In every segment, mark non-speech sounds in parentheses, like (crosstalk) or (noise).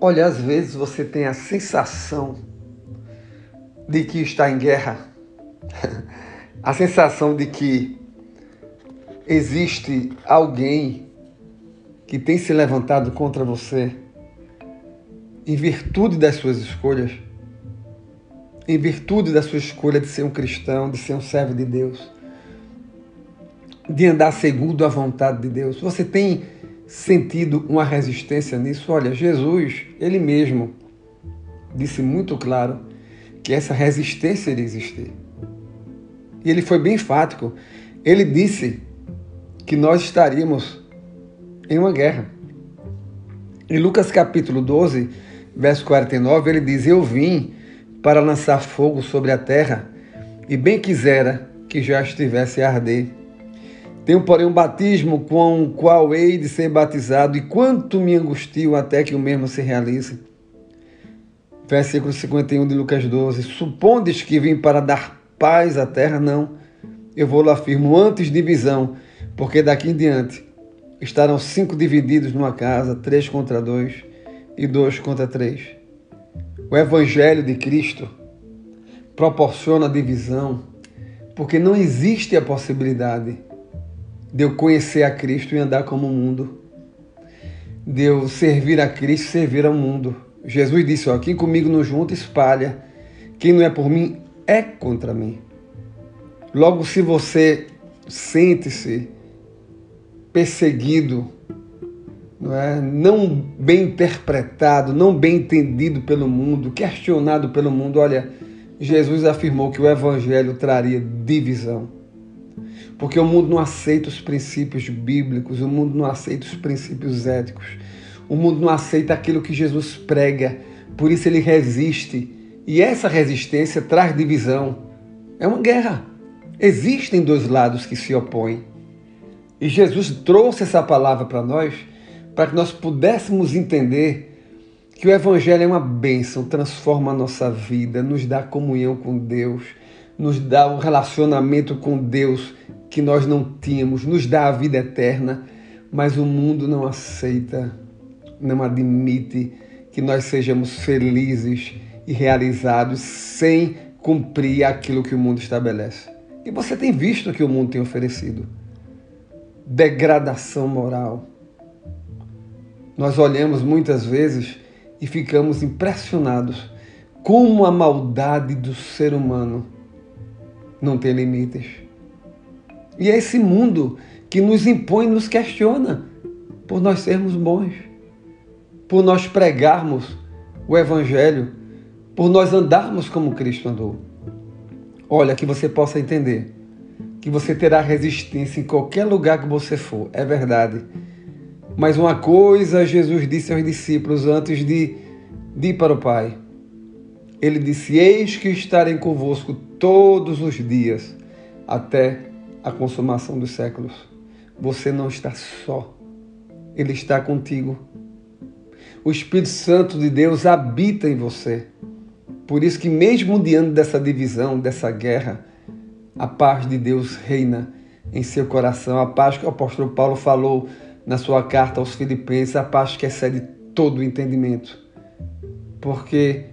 Olha, às vezes você tem a sensação de que está em guerra, (laughs) a sensação de que existe alguém que tem se levantado contra você em virtude das suas escolhas, em virtude da sua escolha de ser um cristão, de ser um servo de Deus, de andar segundo a vontade de Deus. Você tem sentido uma resistência nisso? Olha, Jesus, ele mesmo disse muito claro que essa resistência iria existir. E ele foi bem enfático. Ele disse que nós estaríamos em uma guerra. Em Lucas capítulo 12, verso 49, ele diz: Eu vim para lançar fogo sobre a terra, e bem quisera que já estivesse a arder. Tenho, porém, um batismo com o qual hei de ser batizado, e quanto me angustio até que o mesmo se realize. Versículo 51 de Lucas 12: Supondes que vim para dar paz à terra? Não. Eu vou lá afirmo antes divisão, porque daqui em diante estarão cinco divididos numa casa, três contra dois e dois contra três. O Evangelho de Cristo proporciona divisão, porque não existe a possibilidade de eu conhecer a Cristo e andar como o mundo, de eu servir a Cristo e servir ao mundo. Jesus disse: ó, quem comigo não junta, espalha. Quem não é por mim é contra mim. Logo, se você sente-se perseguido, não, é? não bem interpretado, não bem entendido pelo mundo, questionado pelo mundo, olha, Jesus afirmou que o Evangelho traria divisão. Porque o mundo não aceita os princípios bíblicos, o mundo não aceita os princípios éticos, o mundo não aceita aquilo que Jesus prega, por isso ele resiste. E essa resistência traz divisão. É uma guerra. Existem dois lados que se opõem. E Jesus trouxe essa palavra para nós, para que nós pudéssemos entender que o Evangelho é uma bênção, transforma a nossa vida, nos dá comunhão com Deus, nos dá um relacionamento com Deus que nós não tínhamos, nos dá a vida eterna, mas o mundo não aceita, não admite que nós sejamos felizes e realizados sem cumprir aquilo que o mundo estabelece. E você tem visto que o mundo tem oferecido: degradação moral. Nós olhamos muitas vezes e ficamos impressionados como a maldade do ser humano não tem limites. E é esse mundo que nos impõe, nos questiona por nós sermos bons, por nós pregarmos o Evangelho, por nós andarmos como Cristo andou. Olha, que você possa entender que você terá resistência em qualquer lugar que você for, é verdade. Mas uma coisa Jesus disse aos discípulos antes de, de ir para o Pai. Ele disse: Eis que estarei convosco todos os dias, até a consumação dos séculos. Você não está só, Ele está contigo. O Espírito Santo de Deus habita em você. Por isso que mesmo diante dessa divisão, dessa guerra, a paz de Deus reina em seu coração. A paz que o apóstolo Paulo falou na sua carta aos Filipenses, a paz que excede todo o entendimento. Porque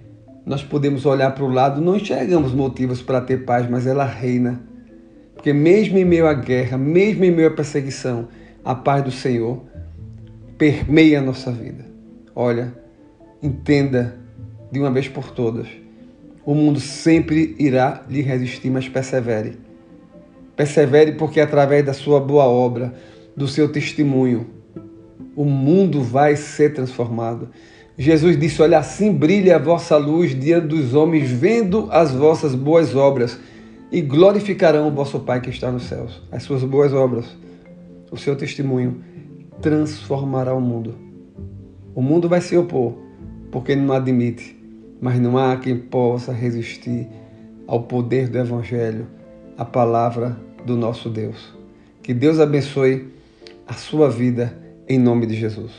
nós podemos olhar para o lado, não enxergamos motivos para ter paz, mas ela reina. Porque mesmo em meio à guerra, mesmo em meio à perseguição, a paz do Senhor permeia a nossa vida. Olha, entenda de uma vez por todas o mundo sempre irá lhe resistir, mas persevere. Persevere porque através da sua boa obra, do seu testemunho, o mundo vai ser transformado. Jesus disse: Olha, assim brilha a vossa luz diante dos homens, vendo as vossas boas obras, e glorificarão o vosso Pai que está nos céus. As suas boas obras, o seu testemunho, transformará o mundo. O mundo vai se opor, porque não admite mas não há quem possa resistir ao poder do Evangelho, à palavra do nosso Deus. Que Deus abençoe a sua vida em nome de Jesus.